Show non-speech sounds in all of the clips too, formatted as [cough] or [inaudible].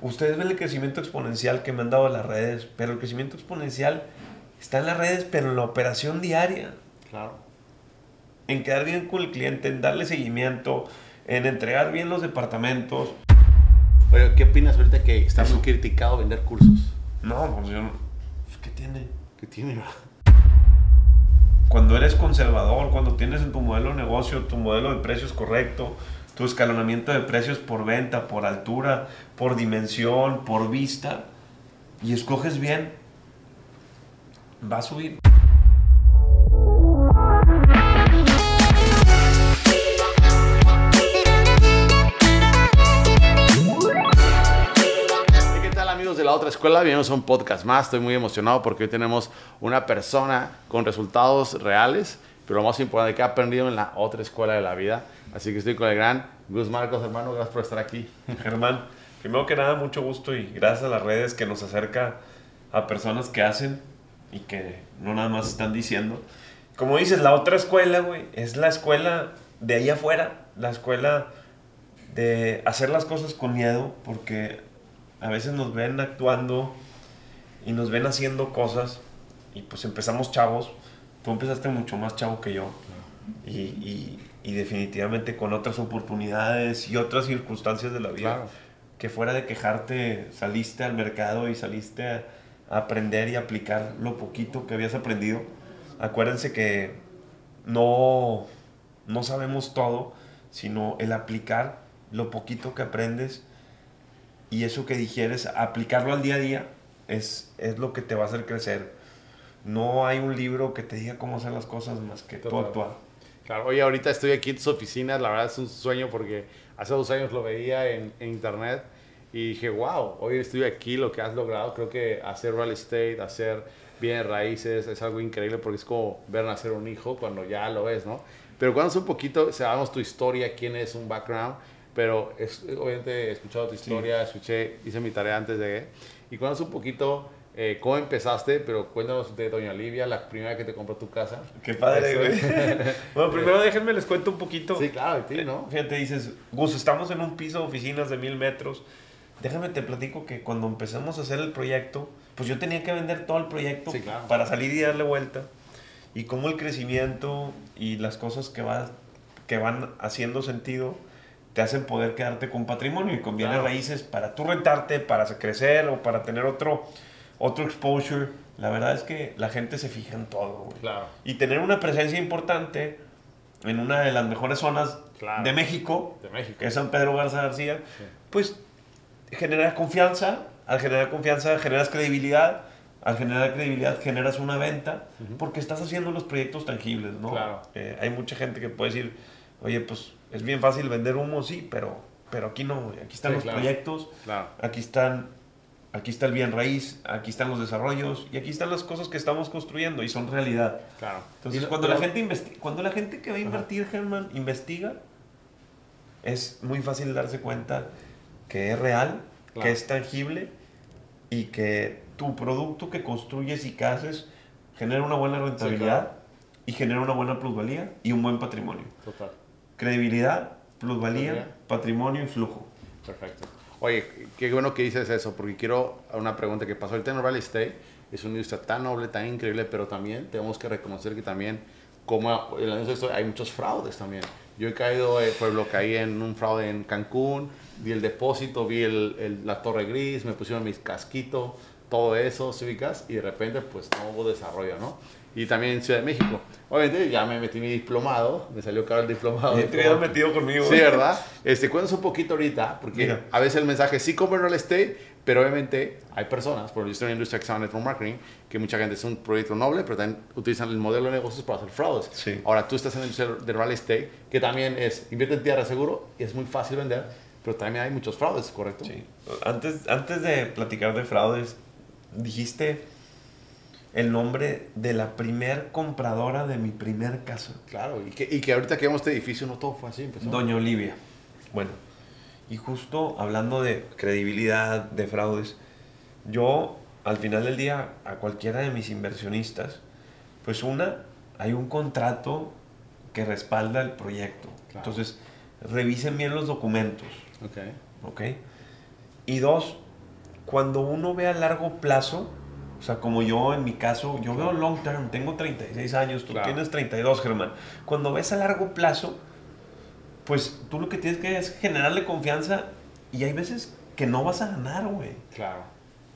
ustedes ven el crecimiento exponencial que me han dado las redes, pero el crecimiento exponencial está en las redes, pero en la operación diaria. Claro. En quedar bien con el cliente, en darle seguimiento, en entregar bien los departamentos. Oye, ¿qué opinas ahorita que está muy criticado vender cursos? No, pues yo no. pues, ¿Qué tiene? ¿Qué tiene? Cuando eres conservador, cuando tienes en tu modelo de negocio tu modelo de precios correcto, tu escalonamiento de precios por venta, por altura, por dimensión, por vista, y escoges bien, va a subir. ¿Y ¿Qué tal amigos de la otra escuela? Bienvenidos a un podcast más. Estoy muy emocionado porque hoy tenemos una persona con resultados reales, pero lo más importante que ha aprendido en la otra escuela de la vida. Así que estoy con el gran Gus Marcos, hermano. Gracias por estar aquí. Germán, primero que nada, mucho gusto y gracias a las redes que nos acerca a personas que hacen y que no nada más están diciendo. Como dices, la otra escuela, güey, es la escuela de ahí afuera, la escuela de hacer las cosas con miedo, porque a veces nos ven actuando y nos ven haciendo cosas y pues empezamos chavos. Tú empezaste mucho más chavo que yo y, y- y definitivamente con otras oportunidades y otras circunstancias de la vida Claro. que fuera de quejarte saliste al mercado y saliste a, a aprender y aplicar lo poquito que habías aprendido. Acuérdense que no, no sabemos todo, sino el aplicar lo poquito que aprendes y eso que digieres, aplicarlo al día a día es, es lo que te va a hacer crecer. No hay un libro que te diga cómo hacer las cosas más que tú Total. actuar. Claro, oye, ahorita estoy aquí en tus oficinas. La verdad es un sueño porque hace dos años lo veía en, en internet y dije, wow, hoy estoy aquí, lo que has logrado. Creo que hacer real estate, hacer bienes raíces es algo increíble porque es como ver nacer un hijo cuando ya lo ves, ¿no? Pero cuando un poquito, sabemos tu historia, quién es un background, pero es, obviamente he escuchado tu historia, escuché, hice mi tarea antes de... Y cuando un poquito eh, cómo empezaste, pero cuéntanos de Doña Olivia, la primera que te compró tu casa. Qué padre, güey. [laughs] bueno, primero déjenme les cuento un poquito. Sí, claro, de ti, ¿no? Fíjate, dices, Gus, estamos en un piso de oficinas de mil metros. Déjame te platico que cuando empezamos a hacer el proyecto, pues yo tenía que vender todo el proyecto Sí, claro. para salir y darle vuelta. Y cómo el crecimiento y las cosas que, va, que van haciendo sentido te hacen poder quedarte con patrimonio y con bienes Claro. raíces para tú rentarte, para crecer o para tener otro, otro exposure. La verdad es que la gente se fija en todo, güey. Claro. Y tener una presencia importante en una de las mejores zonas Claro. de México, De México. que es San Pedro Garza García, Sí. pues genera confianza, al generar confianza generas credibilidad, al generar credibilidad generas una venta, porque estás haciendo los proyectos tangibles, ¿no? Claro. Eh, hay mucha gente que puede decir, oye, pues es bien fácil vender humo, sí, pero, pero aquí no, güey. aquí están Sí, los claro. proyectos, aquí están... Aquí está el bien raíz, aquí están los desarrollos y aquí están las cosas que estamos construyendo y son realidad. Claro. Entonces, cuando, pero- la gente cuando la gente que va a invertir, Germán, investiga, es muy fácil darse cuenta que es real, Claro. que es tangible y que tu producto que construyes y que haces genera una buena rentabilidad claro. y genera una buena plusvalía y un buen patrimonio. Total. Credibilidad, plusvalía, Plusvalía. patrimonio y flujo. Perfecto. Oye, qué bueno que dices eso, porque quiero una pregunta que pasó ahorita en real estate. Es una industria tan noble, tan increíble, pero también tenemos que reconocer que también, como en la industria hay muchos fraudes también. Yo he caído, eh, ejemplo, caí en un fraude en Cancún, vi el depósito, vi el, el- la torre gris, me pusieron mis casquitos, todo eso, ¿sí ubicas? Y de repente, pues no hubo desarrollo, ¿no? Y también en Ciudad de México. Obviamente, ya me metí mi diplomado, me salió caro el diplomado. te hubieras metido conmigo. Sí, ¿verdad? Este, cuéntanos un poquito ahorita, porque Mira. a veces el mensaje sí compra real estate, pero obviamente hay personas, por ejemplo, yo estoy en la industria que se llama network marketing, que mucha gente es un proyecto noble, pero también utilizan el modelo de negocios para hacer fraudes. Sí. Ahora, tú estás en la industria de real estate, que también es, invierte en tierra seguro, y es muy fácil vender, pero también hay muchos fraudes, ¿correcto? Sí. Antes, antes de platicar de fraudes, dijiste el nombre de la primer compradora de mi primer casa. Claro, y que, y que ahorita que vemos este edificio no todo fue así, empezó. Doña Olivia. Bueno, y justo hablando de credibilidad, de fraudes, yo al final del día a cualquiera de mis inversionistas, pues una, hay un contrato que respalda el proyecto. Claro. Entonces, revisen bien los documentos, Ok. ¿ok? Y dos, cuando uno ve a largo plazo, o sea, como yo en mi caso, yo veo long term, tengo 36 años, tú Claro. tienes 32, Germán. Cuando ves a largo plazo, pues tú lo que tienes que es generarle confianza y hay veces que no vas a ganar, güey. Claro.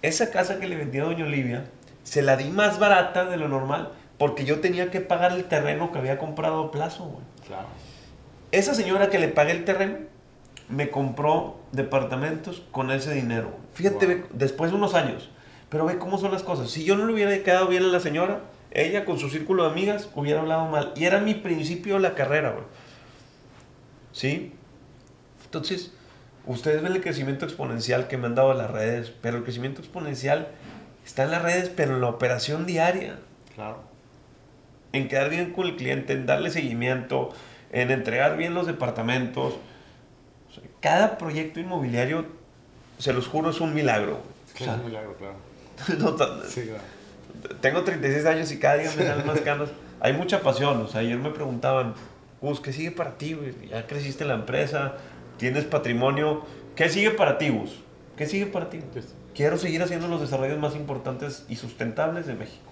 Esa casa que le vendí a Doña Olivia, se la di más barata de lo normal porque yo tenía que pagar el terreno que había comprado a plazo, güey. Claro. Esa señora que le pagué el terreno me compró departamentos con ese dinero. Fíjate, Wow. después de unos años. Pero ve cómo son las cosas. Si yo no le hubiera quedado bien a la señora, ella con su círculo de amigas hubiera hablado mal. Y era mi principio de la carrera, güey. ¿Sí? Entonces, ustedes ven el crecimiento exponencial que me han dado las redes, pero el crecimiento exponencial está en las redes, pero en la operación diaria Claro. en quedar bien con el cliente, en darle seguimiento, en entregar bien los departamentos. O sea, cada proyecto inmobiliario, se los juro, es un milagro. O Sí, sea, es un milagro, claro. [laughs] no Sí, claro. tengo 36 años y cada día me salen más canas. Hay mucha pasión. O sea, ayer me preguntaban, Gus, ¿qué sigue para ti? Ya creciste en la empresa, tienes patrimonio. ¿Qué sigue para ti, Gus? ¿Qué sigue para ti? Quiero seguir haciendo los desarrollos más importantes y sustentables de México.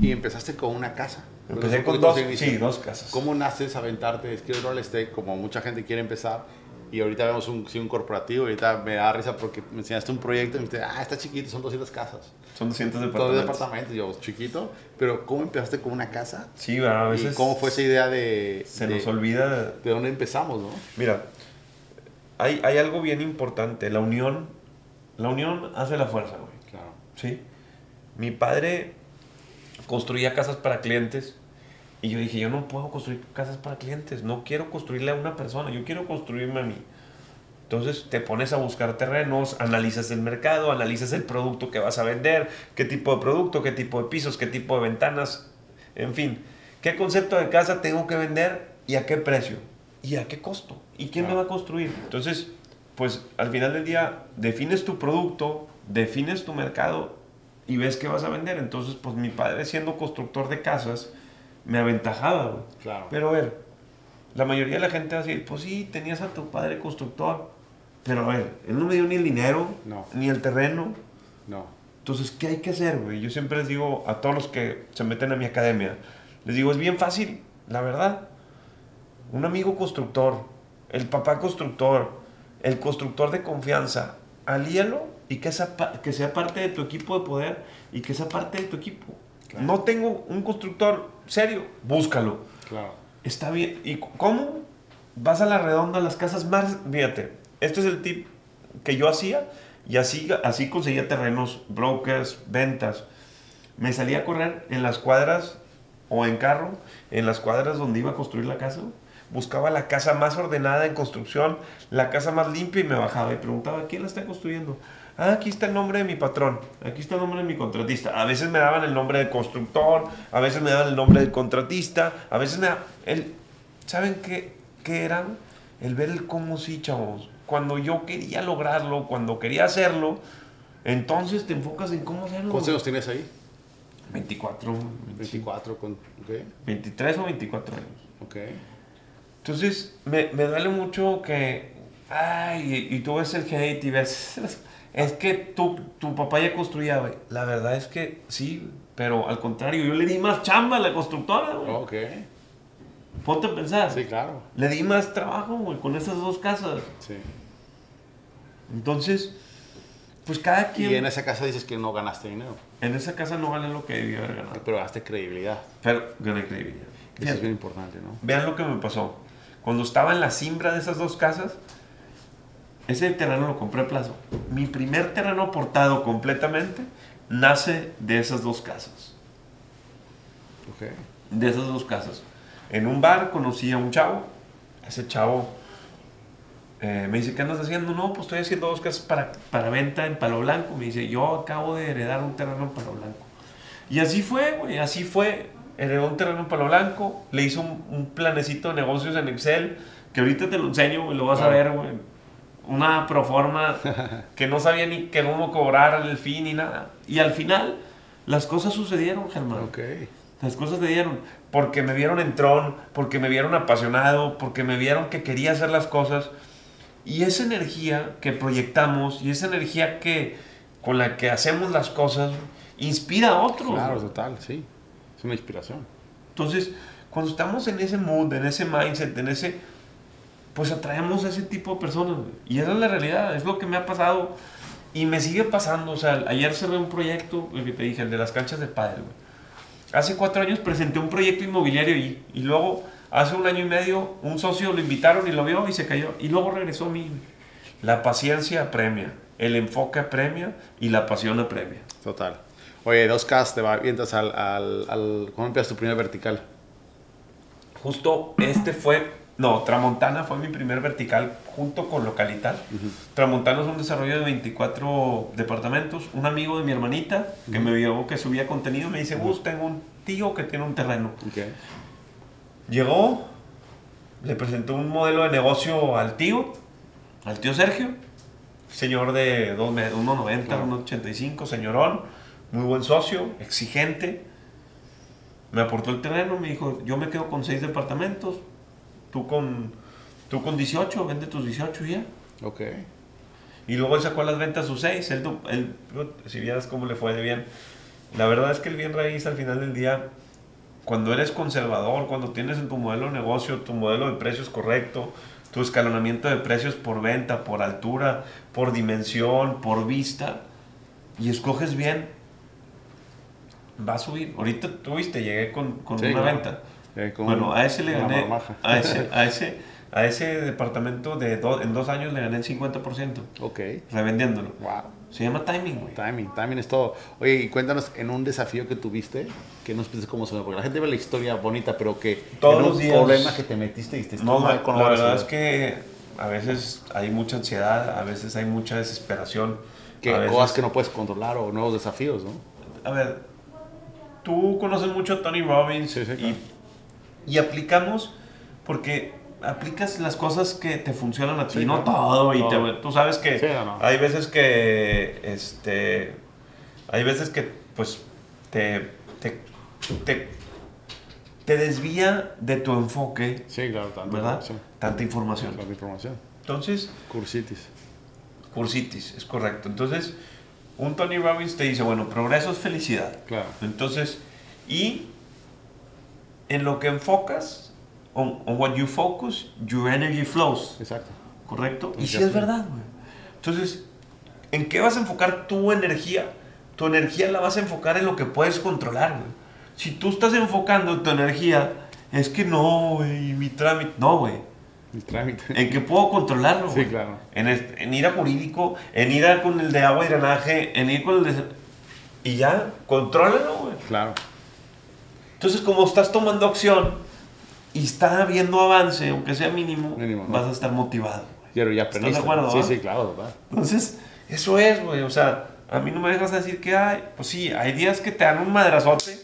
Y empezaste con una casa. Empecé Un con dos, sí, dos casas. ¿Cómo naces a aventarte? Es que el real estate, como mucha gente quiere empezar, y ahorita vemos un, sí, un corporativo, ahorita me da risa porque me enseñaste un proyecto y me dijiste, ah, está chiquito, son 200 casas. Son 200 Todos departamentos. departamentos, yo, chiquito, pero ¿cómo empezaste con una casa? Sí, ¿verdad? a veces ¿Y cómo fue esa idea de, se de, nos olvida. de dónde empezamos, no? Mira, hay, hay algo bien importante. La unión, la unión hace la fuerza, güey. Claro. ¿Sí? Mi padre construía casas para clientes y yo dije, yo no puedo construir casas para clientes, no quiero construirle a una persona, yo quiero construirme a mí. Entonces te pones a buscar terrenos, analizas el mercado, analizas el producto que vas a vender, qué tipo de producto, qué tipo de pisos, qué tipo de ventanas, en fin, qué concepto de casa tengo que vender y a qué precio y a qué costo y quién me va a construir. Entonces, pues al final del día defines tu producto, defines tu mercado y ves qué vas a vender. Entonces, pues mi padre siendo constructor de casas me aventajaba, güey. Claro. Pero a ver, la mayoría de la gente va a decir, pues sí, tenías a tu padre constructor. Pero a ver, él no me dio ni el dinero, No. ni el terreno. No. Entonces, ¿qué hay que hacer, güey? Yo siempre les digo a todos los que se meten a mi academia, les digo, es bien fácil, la verdad. Un amigo constructor, el papá constructor, el constructor de confianza, alíalo y que, esa, que sea parte de tu equipo de poder y que sea parte de tu equipo. Claro. No tengo un constructor serio, búscalo. Claro. Está bien. ¿Y cómo? Vas a la redonda, las casas más... Fíjate, este es el tip que yo hacía y así, así conseguía terrenos, brokers, ventas. Me salía a correr en las cuadras o en carro, en las cuadras donde iba a construir la casa. Buscaba la casa más ordenada en construcción, la casa más limpia y me bajaba y preguntaba, ¿quién la está construyendo? Ah, aquí está el nombre de mi patrón, aquí está el nombre de mi contratista. A veces me daban el nombre del constructor, a veces me daban el nombre del contratista, a veces me daban... El, ¿Saben qué, qué era? El ver el cómo sí, chavos. Cuando yo quería lograrlo, cuando quería hacerlo, entonces te enfocas en cómo hacerlo. ¿Cuántos años tienes ahí? 24, 24 con... Ok. 23 o 24 años. Ok. Entonces, me, me duele mucho que, ay, y, y tú ves el hate y ves, es que tu, tu papá ya construía, güey. La verdad es que sí, pero al contrario, yo le di más chamba a la constructora, güey. Ok. Ponte a pensar. Sí, claro. Le di más trabajo, güey, con esas dos casas. Sí. Entonces, pues cada quien... Y en esa casa dices que no ganaste dinero, en esa casa no vale lo que debía haber ganado. pero ganaste credibilidad. Pero gané credibilidad. Eso Fíjate. es bien importante, ¿no? Vean lo que me pasó. Cuando estaba en la simbra de esas dos casas, ese terreno lo compré a plazo. Mi primer terreno aportado completamente nace de esas dos casas. Ok. De esas dos casas. En un bar conocí a un chavo. Ese chavo eh, me dice, ¿qué andas haciendo? No, pues estoy haciendo dos casas para, para venta en Palo Blanco. Me dice, yo acabo de heredar un terreno en Palo Blanco. Y así fue, güey, así fue. Heredó un terreno en Palo Blanco, le hizo un, un planecito de negocios en Excel, que ahorita te lo enseño, güey, lo vas a Claro. ver, güey. Una proforma [laughs] que no sabía ni que cómo cobrar al fin ni nada. Y al final, las cosas sucedieron, Germán. Ok. Las cosas se dieron porque me vieron en tron, porque me vieron apasionado, porque me vieron que quería hacer las cosas. Y esa energía que proyectamos y esa energía que, con la que hacemos las cosas inspira a otros. Claro, total, sí. Es una inspiración. Entonces, cuando estamos en ese mood, en ese mindset, en ese, pues atraemos a ese tipo de personas. güey. Y esa es la realidad, es lo que me ha pasado y me sigue pasando. O sea, ayer cerré un proyecto, el que te dije, el de las canchas de pádel. güey. Hace cuatro años presenté un proyecto inmobiliario y, y luego, hace un año y medio, un socio lo invitaron y lo vio y se cayó. Y luego regresó a mí. güey. La paciencia apremia, el enfoque apremia y la pasión apremia. Total. Oye, dos Ks te va, avientas al, al, al... ¿Cómo empiezas tu primer vertical? Justo este fue, no, Tramontana fue mi primer vertical junto con Localital. Tramontana es un desarrollo de 24 departamentos. Un amigo de mi hermanita que me vio que subía contenido me dice, Gus, tengo un tío que tiene un terreno. Llegó, le presentó un modelo de negocio al tío, al tío Sergio, señor de dos me- 1,90, Claro. 1,85, señorón, muy buen socio, exigente. Me aportó el terreno, me dijo, yo me quedo con seis departamentos, tú con, tú con 18, vende tus 18 y ya. Ok. Y luego él sacó las ventas sus seis. Él, él- si vieras cómo le fue de bien. La verdad es que el bien raíz al final del día, cuando eres conservador, cuando tienes en tu modelo de negocio, tu modelo de precios correcto, tu escalonamiento de precios por venta, por altura, por dimensión, por vista, y escoges bien, va a subir. Ahorita tú viste, llegué con, con Sí, una claro. venta. Eh, con Bueno, a ese le gané. A ese, [laughs] a ese, a ese departamento de do- en dos años le gané el 50%, Ok. revendiéndolo. Wow. Se llama timing, güey. Timing, timing es todo. Oye, y cuéntanos en un desafío que tuviste, que nos pienses cómo se ve, porque la gente ve la historia bonita, pero que Todos en un los días- problema que te metiste y dijiste, No, "Estoy la, mal, ¿cómo la verdad es resolver?". que a veces hay mucha ansiedad, a veces hay mucha desesperación. que veces- cosas que no puedes controlar o nuevos desafíos, ¿no? A ver, tú conoces mucho a Tony Robbins Sí, sí, y, claro. y aplicamos porque aplicas las cosas que te funcionan a ti, Sí, no todo. Y te- tú sabes que Sí, no, no. hay veces que, este, hay veces que, pues, te, te, te, te desvía de tu enfoque, Sí, claro, tanto. ¿verdad? Tanta información. tanta información. Entonces, Cursitis. cursitis, es correcto. Entonces, un Tony Robbins te dice, bueno, progreso es felicidad. Claro. Entonces, y en lo que enfocas, on, on what you focus, your energy flows. Exacto. ¿Correcto? Y Exacto. sí es verdad, güey. Entonces, ¿en qué vas a enfocar tu energía? Tu energía la vas a enfocar en lo que puedes controlar, güey. Si tú estás enfocando tu energía, es que no, güey, mi trámite. No, güey. El trámite. ¿En qué puedo controlarlo? Sí, claro. En, en ir a jurídico, en ir a con el de agua y drenaje, en ir con el de... Y ya, contrólalo, güey. Claro. Entonces, como estás tomando acción y está habiendo avance, aunque sea mínimo, Mínimo, vas a estar motivado. Pero ya ¿Estás aprendiste. de acuerdo, Sí, va? sí, claro, total. Entonces, eso es, güey. O sea, a mí no me dejas decir que hay. Pues sí, hay días que te dan un madrazote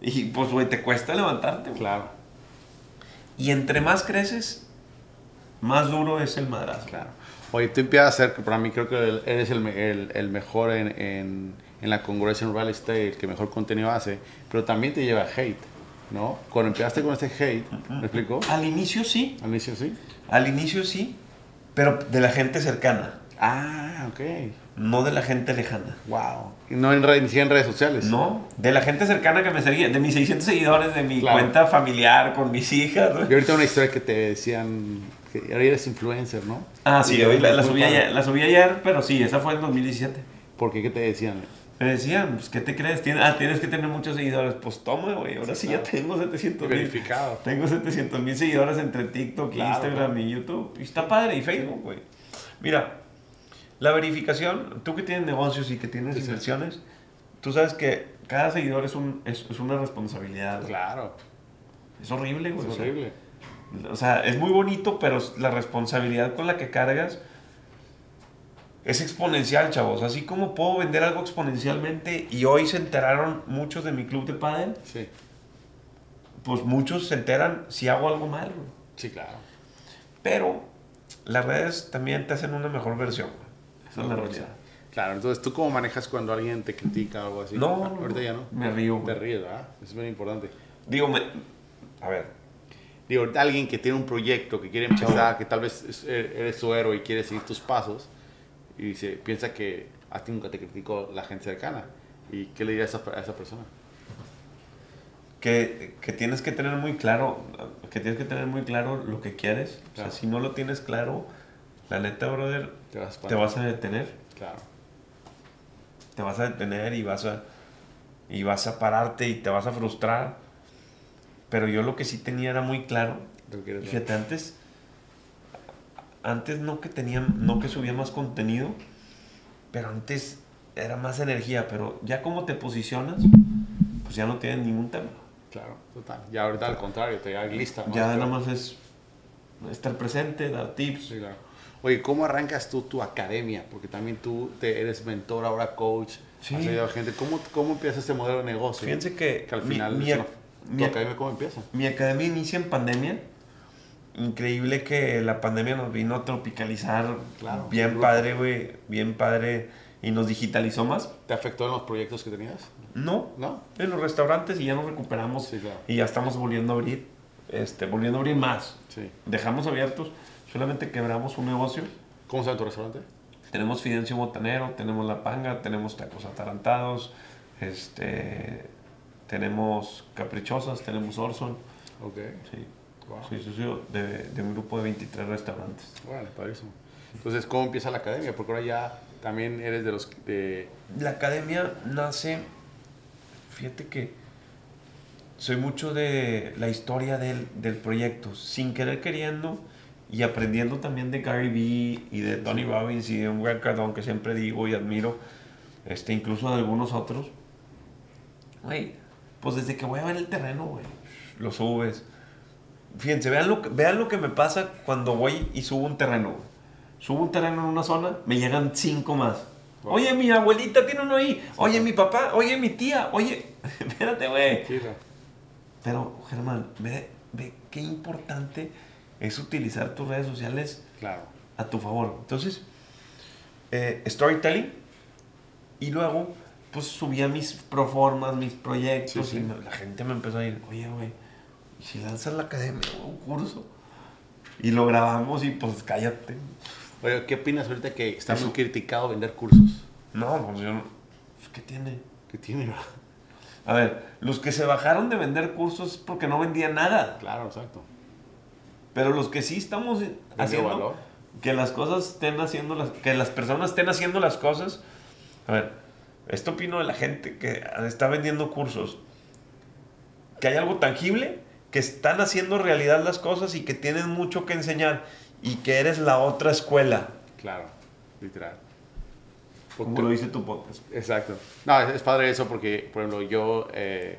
y pues, güey, te cuesta levantarte, güey. Claro, Y entre más creces, más duro es el madrazo. claro. Oye, tú empiezas a ser, que para mí creo que eres el, el, el mejor en, en, en la en real estate, el que mejor contenido hace, pero también te lleva hate, ¿no? Cuando empezaste con este hate, ¿me explico? Al inicio sí, Al inicio sí. al inicio sí, pero de la gente cercana, Ah, ok. no de la gente lejana. Wow. Y no en, red- ni siquiera en redes sociales. No, de la gente cercana que me seguía, de mis 600 seguidores, de mi Claro. cuenta familiar, con mis hijas. güey. Y ahorita una historia que te decían que ahora eres influencer, ¿no? Ah, sí, hoy la, la subí ayer, la subí ayer, pero sí, esa fue en 2017. ¿Por qué? ¿Qué te decían? Me decían, pues, ¿qué te crees? Tienes, ah, tienes que tener muchos seguidores. Pues toma, güey, ahora sí, claro. ya tengo 700 mil. Verificado. Tengo 700 mil seguidores entre TikTok, Claro, Instagram claro. y YouTube. Y está padre, y Facebook, güey. Mira, la verificación, tú que tienes negocios y que tienes Sí, sí. inversiones, tú sabes que cada seguidor es, un, es, es una responsabilidad. Claro. Es horrible, güey. Es horrible. O sea, es muy bonito, pero la responsabilidad con la que cargas es exponencial, chavos. Así como puedo vender algo exponencialmente y hoy se enteraron muchos de mi club de pádel, Sí. pues muchos se enteran si hago algo mal. güey. Sí, claro. Pero las redes también te hacen una mejor versión. Esa es la realidad. Claro, entonces tú cómo manejas cuando alguien te critica o algo así? No, no, ahorita ya no. Me río, Te ríes, ¿verdad? Es muy importante. Digo, me- a ver, Digo, alguien que tiene un proyecto, que quiere empezar, que tal vez es- eres su héroe y quiere seguir tus pasos, y se piensa que a ti nunca te criticó la gente cercana. ¿Y qué le dirías a esa, persona? Que, que, tienes que tener muy claro, que tienes que tener muy claro lo que quieres. Claro. O sea, si no lo tienes claro, la neta, brother, Te vas, te vas a detener. Claro. Te vas a detener y vas a, y vas a pararte y te vas a frustrar. Pero yo lo que sí tenía era muy claro. Fíjate, antes, antes no que tenía, no que subía más contenido, pero antes era más energía. Pero ya como te posicionas, pues ya no tienes ningún tema. Claro, total. Ya ahorita al contrario, te llegas lista. ¿no? Ya nada más es estar presente, dar tips. Sí, claro. Oye, ¿cómo arrancas tú tu academia? Porque también tú te eres mentor, ahora coach, Sí. has ayudado a gente. ¿Cómo, ¿Cómo empieza este modelo de negocio? Fíjense que, que al mi- final mi, es una- mi- tu academia, ¿cómo empieza? mi academia inicia en pandemia. Increíble que la pandemia nos vino a tropicalizar. Claro, bien padre, güey. Bien padre. Y nos digitalizó más. ¿Te afectó en los proyectos que tenías? No, ¿No? en los restaurantes y ya nos recuperamos. Sí, claro. Y ya estamos volviendo a abrir. Este, volviendo a abrir más. Sí. Dejamos abiertos. Solamente quebramos un negocio. ¿Cómo se llama tu restaurante? Tenemos Fidencio Botanero, tenemos La Panga, tenemos Tacos Atarantados, este, tenemos Caprichosas, tenemos Orson. Ok. Sí, Wow. soy socio de, de un grupo de 23 restaurantes. Vale, padrísimo. Entonces, ¿cómo empieza la academia? Porque ahora ya también eres de los de... La academia nace, fíjate que soy mucho de la historia del, del proyecto, sin querer queriendo y aprendiendo también de Gary Vee y de Tony Robbins y de un Cardone que siempre digo y admiro, este, incluso de algunos otros. Güey, pues desde que voy a ver el terreno, güey, lo subes. Fíjense, vean lo, que, vean lo que me pasa cuando voy y subo un terreno. Subo un terreno en una zona, me llegan cinco más. Wow. Oye, mi abuelita tiene uno ahí. Oye, mi papá. Oye, mi tía. Oye, [laughs] espérate, güey. Pero, Germán, ve, ve qué importante es utilizar tus redes sociales Claro. a tu favor. Entonces, eh, storytelling. Y luego, pues subía mis proformas, mis proyectos. Sí. Y la gente me empezó a ir, oye, güey, ¿y si lanzas la academia un curso? Y lo grabamos y pues cállate. Oye, ¿qué opinas ahorita que está Eso. muy criticado vender cursos? No, pues yo no. pues, ¿Qué tiene? ¿Qué tiene? A ver, los que se bajaron de vender cursos es porque no vendían nada. Claro, exacto. Pero los que sí estamos haciendo valor. que las cosas estén haciendo las, que las personas estén haciendo las cosas. A ver, esto opino de la gente que está vendiendo cursos. Que hay algo tangible, que están haciendo realidad las cosas y que tienen mucho que enseñar y que eres la otra escuela. Claro, literal. Como lo dice tu podcast. Exacto. No, es, es padre eso porque, por ejemplo, yo, eh,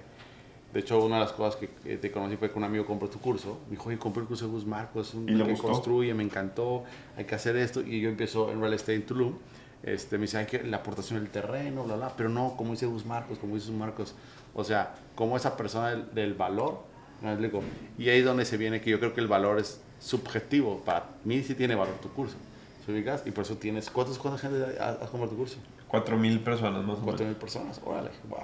de hecho, una de las cosas que eh, te conocí fue que un amigo compró tu curso. Me dijo, oye, compré el curso de Gus Marcos, es un ¿Y le que gustó? construye, me encantó, hay que hacer esto. Y yo empiezo en Real Estate en Tulum. Este, me dice, hay que la aportación del terreno, bla, bla. Pero no, como dice Gus Marcos, como dice Gus Marcos. O sea, como esa persona del, del valor. ¿Me explico? Y ahí es donde se viene que yo creo que el valor es subjetivo. Para mí sí tiene valor tu curso. ¿Se ubicas? Y por eso tienes, ¿cuántas, cuánta gente has comprado tu curso? Cuatro mil personas más o Cuatro menos. mil personas, órale, wow.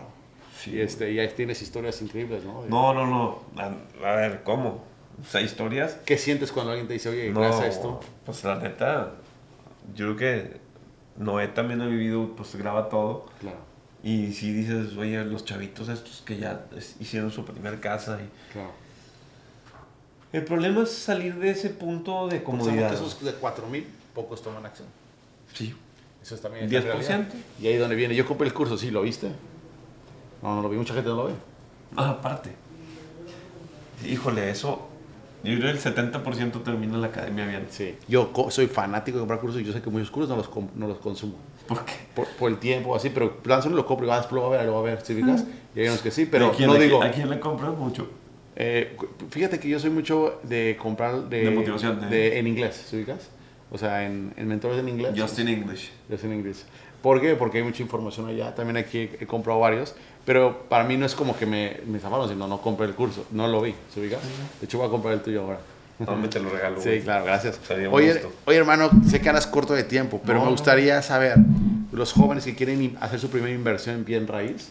Sí. Y, este, y ahí tienes historias increíbles, ¿no? No, no, no. A, a ver, ¿cómo? O sea, historias. ¿Qué sientes cuando alguien te dice, oye, No, gracias a esto? pues la neta, yo creo que Noé también ha vivido, pues graba todo. Claro, Y si dices, oye, los chavitos estos que ya hicieron su primer casa. Y... claro. El problema es salir de ese punto de Pensamos comodidad. que esos de cuatro mil, pocos toman acción. Sí. Eso es también. 10%. la realidad. Y ahí donde viene. Yo compré el curso, sí, ¿lo viste? No, no lo vi, mucha gente no lo ve. Ah, aparte. Híjole, eso. Yo creo que el 70% termina la academia bien. Sí. Yo soy fanático de comprar cursos y yo sé que muchos cursos no los, no los consumo. ¿Por qué? Por, por el tiempo, así, pero lanzo lo compro y vas, lo voy a ver, lo voy a ver, ¿sí ubicas? Y hay unos que sí, pero ¿A quién, no a quién- digo... ¿A quién le compras mucho? Eh, fíjate que yo soy mucho de comprar de, De motivación, de- de- en inglés, ¿sí ubicas? O sea, en, en mentores en inglés. Just in English. Just in inglés. ¿Por qué? Porque hay mucha información allá. También aquí he, he comprado varios. Pero para mí no es como que me, me zafaron, sino no compré el curso. No lo vi, ¿se ubicas? De hecho, voy a comprar el tuyo ahora. Dame te lo regalo. Sí, claro, gracias. Oye, oye, hermano, sé que andas corto de tiempo, pero No, me gustaría saber, los jóvenes que quieren hacer su primera inversión en bien raíz,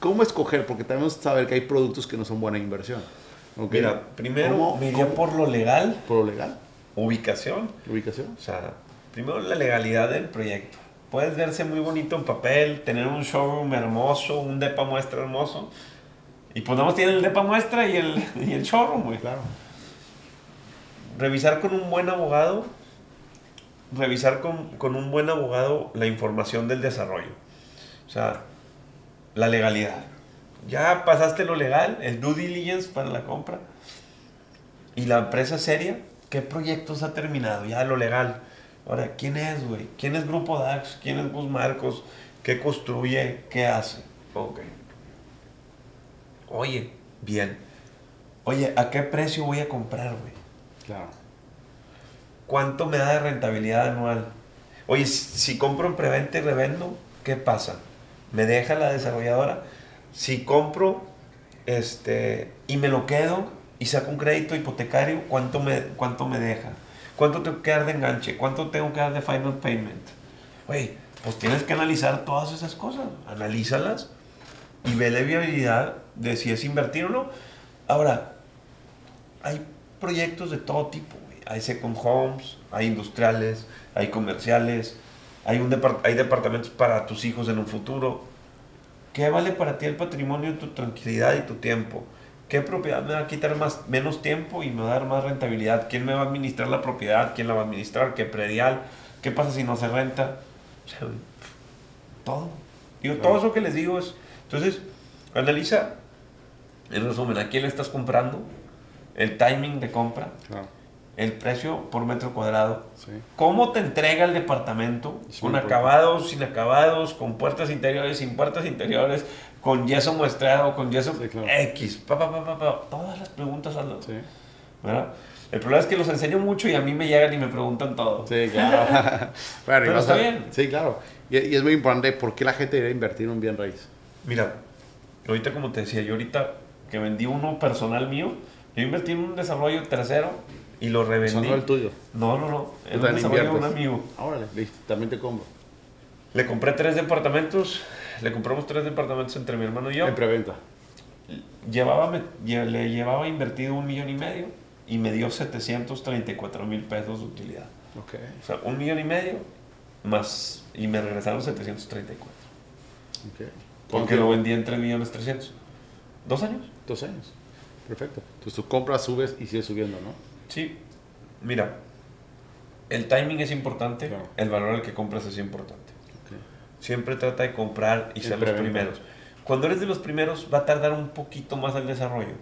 ¿cómo escoger? Porque que saber que hay productos que no son buena inversión. Mira, primero ¿Cómo- me iría por lo legal, ¿Por lo legal? ubicación. ¿Ubicación? O sea, primero la legalidad del proyecto. puedes verse muy bonito en papel, tener un showroom hermoso, un depa muestra hermoso. Y pues nada más tiene el depa muestra y el, [laughs] y el showroom, güey. Claro. Revisar con un buen abogado, revisar con, con un buen abogado la información del desarrollo. O sea, la legalidad. Ya pasaste lo legal, el due diligence para la compra. Y la empresa seria, ¿qué proyectos ha terminado? Ya lo legal. Ahora, ¿quién es, güey? ¿Quién es Grupo DAX? ¿Quién es Gus Marcos? ¿Qué construye? ¿Qué hace? Ok. Oye, bien. Oye, ¿a qué precio voy a comprar, güey? ¿Cuánto me da de rentabilidad anual? Oye, si, si compro en preventa y revendo, ¿qué pasa? ¿Me deja la desarrolladora? Si compro este, y me lo quedo y saco un crédito hipotecario, ¿cuánto me, cuánto me deja? ¿Cuánto tengo que dar de enganche? ¿Cuánto tengo que dar de final payment? Oye, pues tienes que analizar todas esas cosas. Analízalas y ve la viabilidad de si es invertir o no. Ahora, hay proyectos de todo tipo. güey. Hay second homes, hay industriales, hay comerciales, hay, un depart- hay departamentos para tus hijos en un futuro. ¿Qué vale para ti el patrimonio, tu tranquilidad y tu tiempo? ¿Qué propiedad me va a quitar más, menos tiempo y me va a dar más rentabilidad? ¿Quién me va a administrar la propiedad? ¿Quién la va a administrar? ¿Qué predial? ¿Qué pasa si no se renta? O sea, todo. Digo, todo eso que les digo es... Entonces, analiza, en resumen, a quién le estás comprando, el timing de compra, Claro. el precio por metro cuadrado, Sí. cómo te entrega el departamento, Es con acabados, sin acabados, con puertas interiores, sin puertas interiores, con yeso muestrado, con yeso Sí, claro. X, pa, pa, pa, pa, pa. todas las preguntas hazlas, Sí. ¿verdad? El problema es que los enseño mucho y a mí me llegan y me preguntan todo. Sí, claro. [laughs] [laughs] bueno, Pero está a- bien. Sí, claro. Y, y es muy importante por qué la gente debería invertir en un bien raíz. Mira, ahorita como te decía, yo ahorita que vendí uno personal mío, yo invertí en un desarrollo tercero y lo revendí. no el tuyo. No, no, no, en un desarrollo de un amigo. Órale, listo, también te compro. Le compré tres departamentos, le compramos tres departamentos entre mi hermano y yo. En preventa. Llevaba, me- le llevaba invertido un millón y medio y me dio 734 mil pesos de utilidad. Ok. O sea, un millón y medio más y me regresaron 734. Ok. Porque lo vendí en 3 millones 300. ¿Dos años? Dos años. Perfecto. Entonces tú compras, subes y sigues subiendo, ¿no? Sí. Mira, el timing es importante, Claro. el valor al que compras es importante. Siempre trata de comprar y ser los primeros. Cuando eres de los primeros va a tardar un poquito más el desarrollo.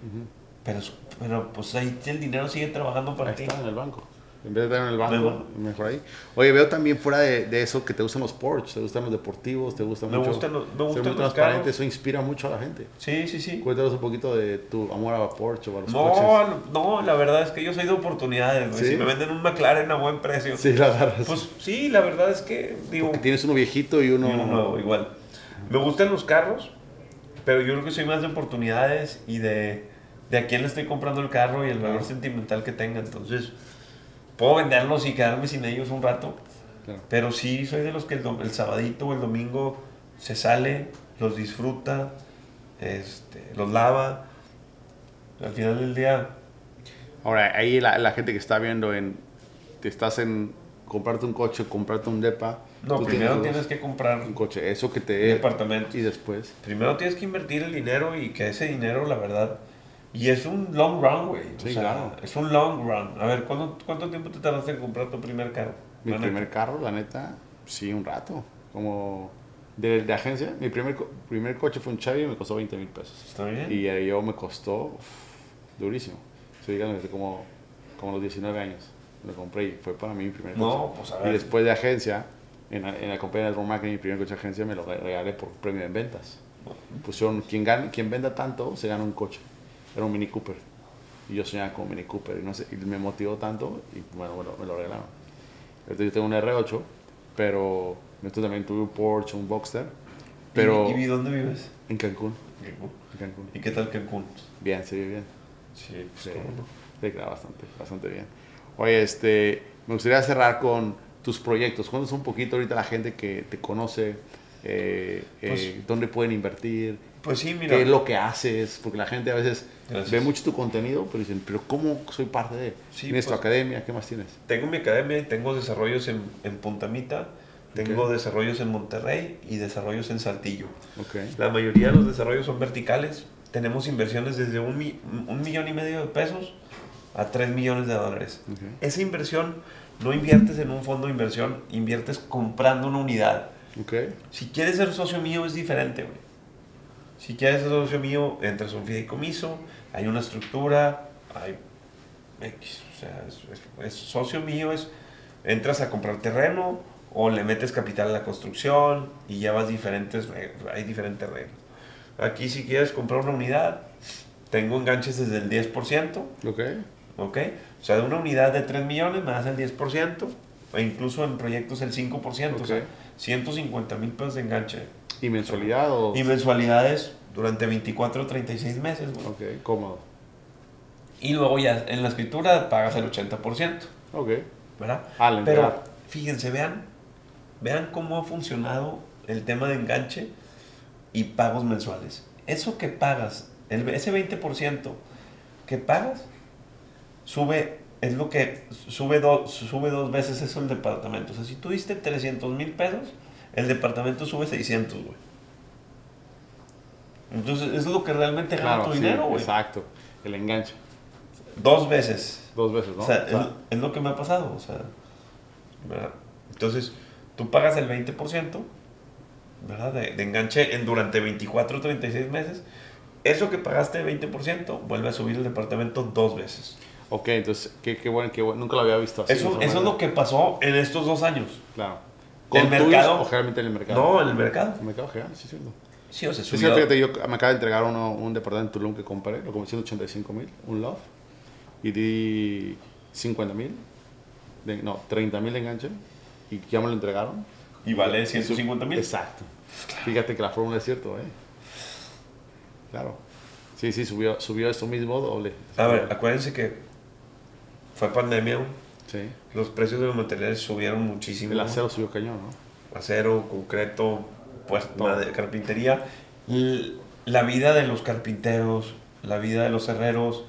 Pero, pero pues ahí el dinero sigue trabajando para Ahí ti. está, en el banco. En vez de estar en el banco, Mejor. ahí. Oye, veo también fuera de, de eso que te gustan los Porsche, te gustan los deportivos, te gusta Me mucho. gustan los- me gustan muy los transparente, carros. eso inspira mucho a la gente. Sí, sí, sí. Cuéntanos un poquito de tu amor a Porsche o a los coches. No, no, la verdad es que yo soy de oportunidades. ¿Sí? Si me venden un McLaren a buen precio. Sí, la agarras. Pues sí, la verdad es que digo, Porque tienes uno viejito y uno... y uno nuevo, igual. Me gustan los carros, pero yo creo que soy más de oportunidades y de, de a quién le estoy comprando el carro y el valor sentimental que tenga. Entonces, puedo venderlos y quedarme sin ellos un rato, Claro. pero sí soy de los que el, dom- el sabadito o el domingo se sale, los disfruta, este, los lava. Al final del día, Ahora, ahí la, la gente que está viendo en... Te estás en comprarte un coche, comprarte un depa. no, primero tienes que comprar Un coche, eso que un te... departamento. Y después... Primero tienes que invertir el dinero y que ese dinero, la verdad. Y es un long run, güey. O Sí, sea, claro. Es un long run. A ver, ¿cuánto, cuánto tiempo te tardaste en comprar tu primer carro? Mi neta. primer carro, la neta, sí, un rato. Como de, de agencia, mi primer, primer coche fue un Chevy y me costó 20 mil pesos. ¿Está bien? Y eh, yo me costó uf, durísimo. Estoy llegando desde como, como los 19 años. Lo compré y fue para mí mi primer coche. No, pues a Y ver. después de agencia, en la, en la compañía de Romac, mi primer coche de agencia, me lo re- regalé por premio en ventas. Pusieron, quien, gane, quien venda tanto, se gana un coche. Era un Mini Cooper. Y yo soñaba con un Mini Cooper. Y, no sé, y me motivó tanto y bueno, bueno me lo regalaron. Ahorita yo tengo un R8, pero esto también tuve un Porsche, un Boxster. Pero ¿Y, y dónde vives? en Cancún. Cancún. En Cancún. ¿Y qué tal Cancún? Bien, se vive bien. Sí, pues Sí, cómo no. sí, claro, bastante, bastante bien. Oye, este, me gustaría cerrar con tus proyectos. Cuéntanos un poquito ahorita la gente que te conoce, eh, eh, Pues- dónde pueden invertir, Pues sí, mira. qué es lo que haces, porque la gente a veces Gracias. ve mucho tu contenido, pero dicen, pero ¿cómo soy parte de? Sí, ¿Tienes tu pues- academia? ¿Qué más tienes? Tengo mi academia y tengo desarrollos en, en Puntamita. Tengo Ok. desarrollos en Monterrey y desarrollos en Saltillo. Ok. La mayoría de los desarrollos son verticales. Tenemos inversiones desde un, mi- un millón y medio de pesos a 3 millones de dólares. Esa inversión no inviertes en un fondo de inversión, inviertes comprando una unidad. Si quieres ser socio mío es diferente, güey. Si quieres ser socio mío, entras a un fideicomiso, hay una estructura, hay X. O sea, es, es- es socio mío, es entras a comprar terreno o le metes capital a la construcción y llevas diferentes hay diferentes reglas. Aquí si quieres comprar una unidad, tengo enganches desde el 10%, Ok. ¿ok? O sea, de una unidad de 3 millones me das el 10%, e incluso en proyectos el 5%, o sea, Ok. 150 mil pesos de enganche. ¿Y mensualidad o...? Y mensualidades durante 24 o 36 meses, güey. Ok, cómodo. Y luego ya en la escritura pagas el 80%, Ok. ¿verdad? La Pero fíjense, vean, vean cómo ha funcionado el tema de enganche y pagos mensuales. Eso que pagas, el, ese 20% que pagas, sube, es lo que sube, do- sube dos veces eso el departamento. O sea, si tú diste 300 mil pesos, el departamento sube 600, güey. Entonces, es lo que realmente gana Claro, tu sí, dinero, güey. Exacto. El enganche. Dos veces. Dos veces, ¿no? O sea, O sea, es, es lo que me ha pasado, o sea, ¿verdad? Entonces, tú pagas el 20%, ¿verdad? De, de enganche en, durante 24 o 36 meses. Eso que pagaste de 20% vuelve a subir el departamento dos veces. Ok, entonces, qué, qué bueno, qué bueno. Nunca lo había visto así. Eso, es lo que pasó en estos dos años. Claro. ¿El ¿Con tuyos mercado? o generalmente en el mercado? No, en el mercado. El mercado general, sí, cierto. Sí, o sea, Sí, subió. fíjate, yo me acaba de entregar uno, un departamento en Tulum que compré, lo comencé en 85 mil, un loft, y di 50 mil, no, 30 mil de enganche, y ya me lo entregaron. Y vale 150 mil. Exacto. Fíjate que la fórmula es cierto, ¿eh? Claro. Sí, sí, subió, subió eso mismo doble. A ver, acuérdense que fue pandemia. Sí. Los precios de los materiales subieron muchísimo. El acero subió cañón, ¿no? acero, concreto, pues made- carpintería. La vida de los carpinteros, la vida de los herreros,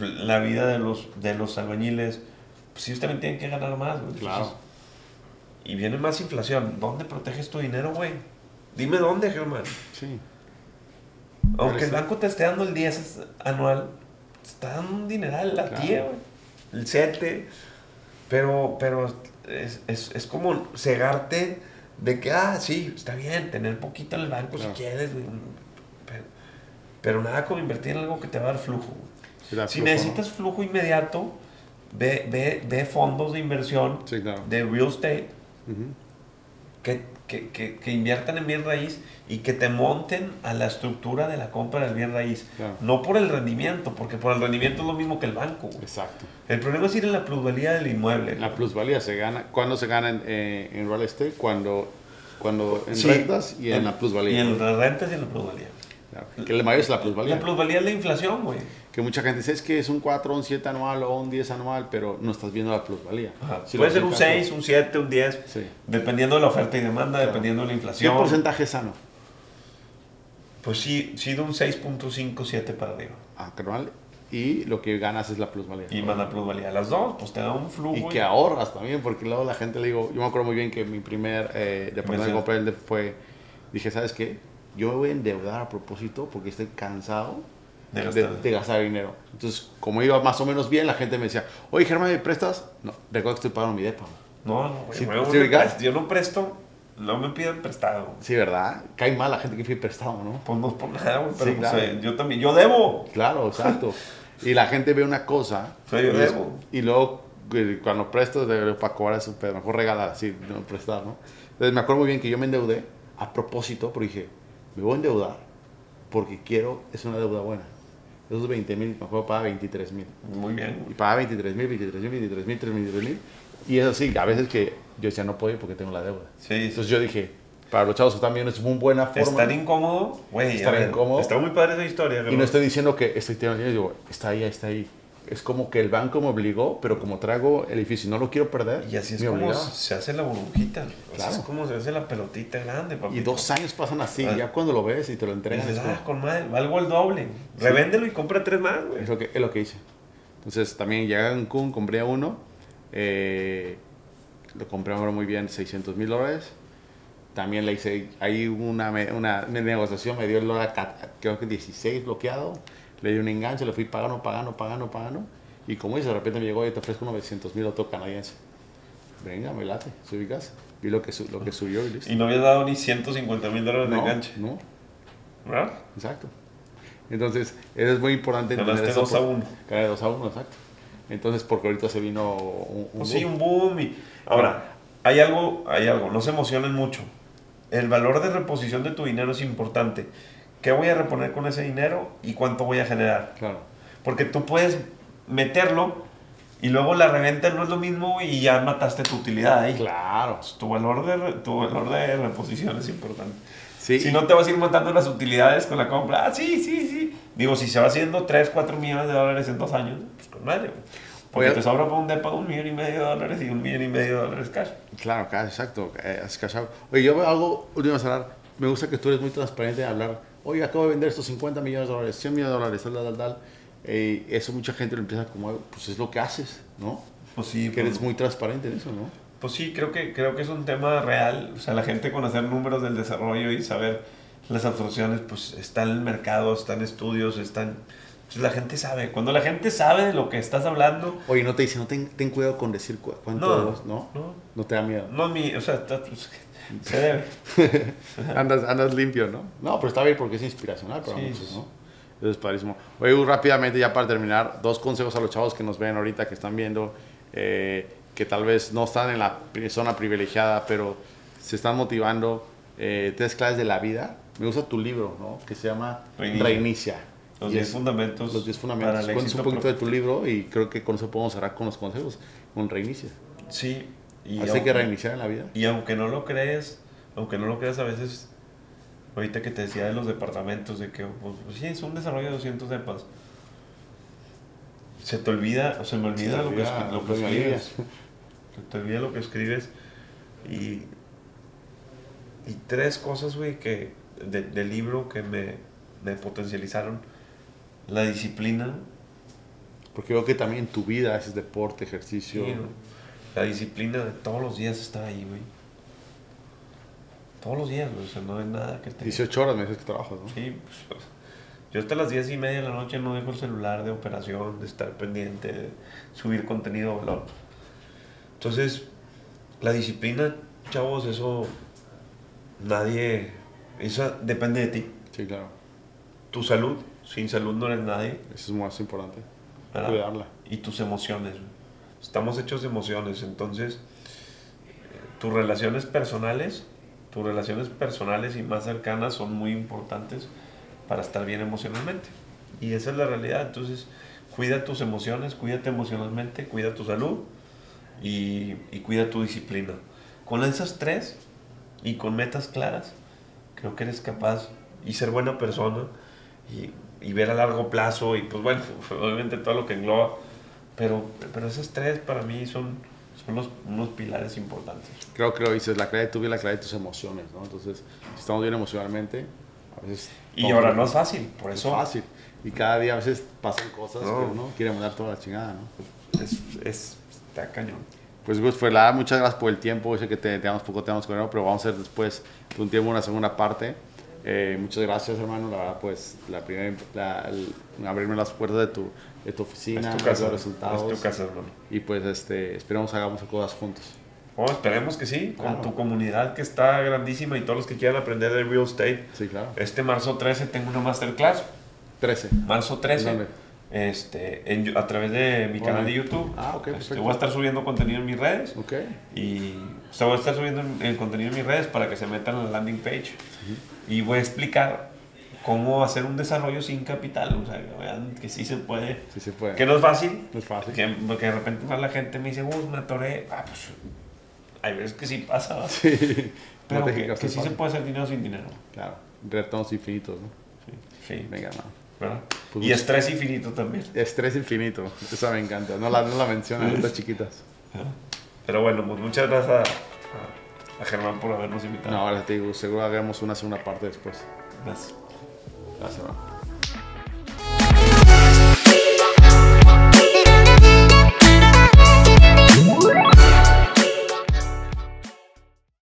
la vida de los, de los albañiles, pues ellos también tienen que ganar más, güey. Claro. Y viene más inflación. ¿Dónde proteges tu dinero, güey? Dime dónde, Germán. Sí. Aunque el banco te esté dando el 10 anual, te está dando un dineral la Claro. tía, güey. El 7. Pero, pero es, es, es como cegarte de que, ah, sí, está bien, tener poquito en el banco Claro. si quieres, güey. Pero, pero nada como invertir en algo que te va a dar flujo. güey. Si flujo, ¿no? necesitas flujo inmediato, ve, ve, ve fondos de inversión Sí, claro. de real estate que, que, que, que inviertan en bien raíz y que te monten a la estructura de la compra del bien raíz. Claro. No por el rendimiento, porque por el rendimiento es lo mismo que el banco. güey. Exacto. El problema es ir en la plusvalía del inmueble. La plusvalía se gana. ¿Cuándo se gana en, eh, en real estate? Cuando, cuando en Sí, rentas y en, la plusvalía. Y en las rentas y en la plusvalía. Claro. Que el mayor es la plusvalía. La plusvalía es la inflación, güey. Que mucha gente dice es que es un 4, un 7 anual o un 10 anual, pero no estás viendo la plusvalía. Si Puede ser un aplicas, 6, un 7, un 10, Sí. dependiendo de la oferta y demanda, dependiendo de la ¿Qué inflación. porcentaje es sano? Pues sí, sí de un 6.5, 7 para arriba. Ah, anual. Y lo que ganas es la plusvalía. Y más la plusvalía. Las dos, pues te da un flujo. Y que ahorras también, porque luego la gente le digo, yo me acuerdo muy bien que mi primer eh, departamento que compré fue, dije, ¿sabes qué? Yo me voy a endeudar a propósito porque estoy cansado De gastar. de gastar dinero. Entonces, como iba más o menos bien, la gente me decía, oye, Germán, ¿me prestas? No, recuerda que estoy pagando mi depa. No, no, güey. Sí, güey, sí, yo no presto- yo no presto, no me piden prestado. Sí, ¿verdad? Cae mal la gente que fue prestado, ¿no? Pues no es por nada, güey, pero Sí, pues, claro. eh, yo también, yo debo. Claro, exacto. [laughs] y la gente ve una cosa Sí, yo y, debo. y luego eh, cuando prestas de- para cobrar es un pedo, mejor regalar, sí, no prestar, ¿no? Entonces me acuerdo muy bien que yo me endeudé a propósito, porque dije, me voy a endeudar porque quiero, es una deuda buena. Esos 20 mil, me acuerdo pagar 23 mil. Muy bien. Y pagaba 23 mil, 23 mil, 23 mil, 23 mil. Y es así, a veces que yo decía, no puedo ir porque tengo la deuda. Sí. Entonces yo dije, para los chavos viendo es una buena forma. Estar incómodo, güey. Estar ver, incómodo. Está muy padre esa historia. Y no estoy diciendo que estoy teniendo dinero, digo, está ahí, está ahí. Es como que el banco me obligó, pero como traigo el edificio y no lo quiero perder, Y así es me como obligaba. se hace la burbujita. Así Claro. es como se hace la pelotita grande, papi. Y dos años pasan así, Ah. ya cuando lo ves y te lo Y entregan, dices, es, como- ah, con madre, valgo el doble. Revéndelo y compra tres más, güey. es lo que, es lo que hice. Entonces también llegué a Cancún, compré uno, eh, lo compré ahora muy bien, 600 mil dólares. También le hice ahí una, me- una, negociación, me dio el dólar, creo que 16 bloqueado. Le di un enganche, le fui pagando, pagando, pagando, pagando. Y como dice, de repente me llegó y te ofrezco 900 mil otro canadiense. Venga, me late, subicas. Vi lo que, lo que subió y listo. Y no habías dado ni 150 mil dólares de no, enganche. no, ¿Verdad? exacto. Entonces, eso es muy importante. entender eso 2 a por- 1. Gané 2 a 1, exacto. Entonces, porque ahorita se vino un, un Pues sí, boom. un boom. Y... Ahora, hay algo, hay algo, no se emocionen mucho. El valor de reposición de tu dinero es importante. ¿Qué voy a reponer con ese dinero y cuánto voy a generar? Claro. Porque tú puedes meterlo y luego la reventa no es lo mismo y ya mataste tu utilidad ahí. Claro. Pues tu, valor de, tu valor de reposición es importante. Sí. Si no te vas a ir matando las utilidades con la compra, ah, sí, sí, sí. Digo, si se va haciendo 3, 4 millones de dólares en dos años, pues con madre. Porque Oye- te sobra para un depa de un millón y medio de dólares y un millón y medio de dólares cash. Claro, claro, exacto. eh, es cash out. Oye, yo veo algo, último a cerrar. Me gusta que tú eres muy transparente en hablar. Oye, acabo de vender estos 50 millones de dólares, 100 millones de dólares, tal, tal, tal. Eh, eso mucha gente lo empieza como, pues es lo que haces, ¿no? Pues sí, Que pues, eres muy transparente en eso, ¿no? pues sí, creo que, creo que es un tema real. O sea, la gente conocer números del desarrollo y saber las absorciones, pues está en el mercado, está en estudios, están... Pues la gente sabe. Cuando la gente sabe de lo que estás hablando, Oye, no te dicen, no ten, ten cuidado con decir cu- cuánto, No, debes, ¿no? no. No te da miedo. no mi... O sea, está- pues, se debe. [laughs] andas, andas limpio, ¿no? No, pero está bien porque es inspiracional para Sí, muchos, ¿no? Eso es padrísimo. Oye, rápidamente, ya para terminar, dos consejos a los chavos que nos ven ahorita, que están viendo, eh, que tal vez no están en la zona privilegiada, pero se están motivando. Eh, tres claves de la vida. Me gusta tu libro, ¿no? Que se llama Reinicia. Reinicia. Los Y 10 es- fundamentos. Los 10 para fundamentos. Cuéntanos un poquito de tu libro y creo que con eso podemos cerrar con los consejos. Con Reinicia. Sí. Y Así aunque- que reiniciar en la vida. Y aunque no lo crees, aunque no lo creas a veces, ahorita que te decía de los departamentos, de que pues, pues sí, es un desarrollo de 200 depas. Se te olvida, o se me olvida, Se lo, que, olvida, lo que lo que escribes. Se te olvida lo que escribes. Y, y tres cosas, güey, que de- del libro que me, me potencializaron. La disciplina, Porque veo que también tu vida haces deporte, ejercicio. Sí, ¿no? La disciplina de todos los días está ahí, güey. Todos los días, güey. O sea, no hay nada que te... 18 horas me dices que trabajas, ¿no? Sí, pues, yo hasta las 10 y media de la noche no dejo el celular de operación, de estar pendiente, de subir contenido de valor. Entonces, la disciplina, chavos, eso nadie... Eso depende de ti. Sí, claro. Tu salud, sin salud no eres nadie. Eso es más importante. ¿verdad? Cuidarla. y tus emociones. güey. Estamos hechos de emociones, entonces tus relaciones personales, tus relaciones personales y más cercanas son muy importantes para estar bien emocionalmente. Y esa es la realidad, entonces cuida tus emociones, cuídate emocionalmente, cuida tu salud y, y cuida tu disciplina. Con esas tres y con metas claras, creo que eres capaz y ser buena persona y, y ver a largo plazo y pues bueno, [laughs] obviamente todo lo que engloba, pero, pero esas tres para mí son, son los, unos pilares importantes. Creo que lo dices, la clave de tu vida, la clave de tus emociones, ¿no? Entonces, si estamos bien emocionalmente, a veces... Y ahora no es fácil, por es eso fácil. Y cada día a veces pasan cosas No. que uno quiere mandar toda la chingada, ¿no? es, es, está cañón. Pues Gus, pues la verdad, muchas gracias por el tiempo. Sé que te tenemos poco tiempo con él, pero vamos a hacer después de un tiempo una segunda parte. Eh, muchas gracias, hermano. La verdad, pues la primera, la- el- abrirme las puertas de tu, de tu oficina, Es tu casa, los resultados. es tu casa, hermano. Y pues este, esperemos hagamos cosas juntos. Oh, esperemos que sí, con Claro. tu comunidad que está grandísima y todos los que quieran aprender de real estate. Sí, claro. Este marzo 13 tengo una masterclass. 13. Marzo 13. ¿Dónde? Este, en, a través de mi canal de. YouTube. Ah, Este, voy a estar subiendo contenido en mis redes. Y o sea, voy a estar subiendo el, contenido en mis redes para que se metan a la landing page. Y voy a explicar cómo hacer un desarrollo sin capital. O sea, que vean que sí se puede. Sí se puede. Que no es fácil. No es fácil. Que, porque de repente más la gente me dice, uh, me atoré. Ah, pues hay veces que sí pasa. [laughs] Sí. Pero No que, que es sí se puede hacer dinero sin dinero. Claro. Retornos infinitos, ¿no? Sí. sí. Venga, hermano. ¿verdad? Pues y estrés infinito también. Estrés infinito. Esa me encanta. No la, no la mencionan, [laughs] las chiquitas. Pero bueno, pues muchas gracias a, a- a Germán por habernos invitado. No, ahora te digo, seguro hagamos una segunda parte después. Gracias. Gracias, hermano.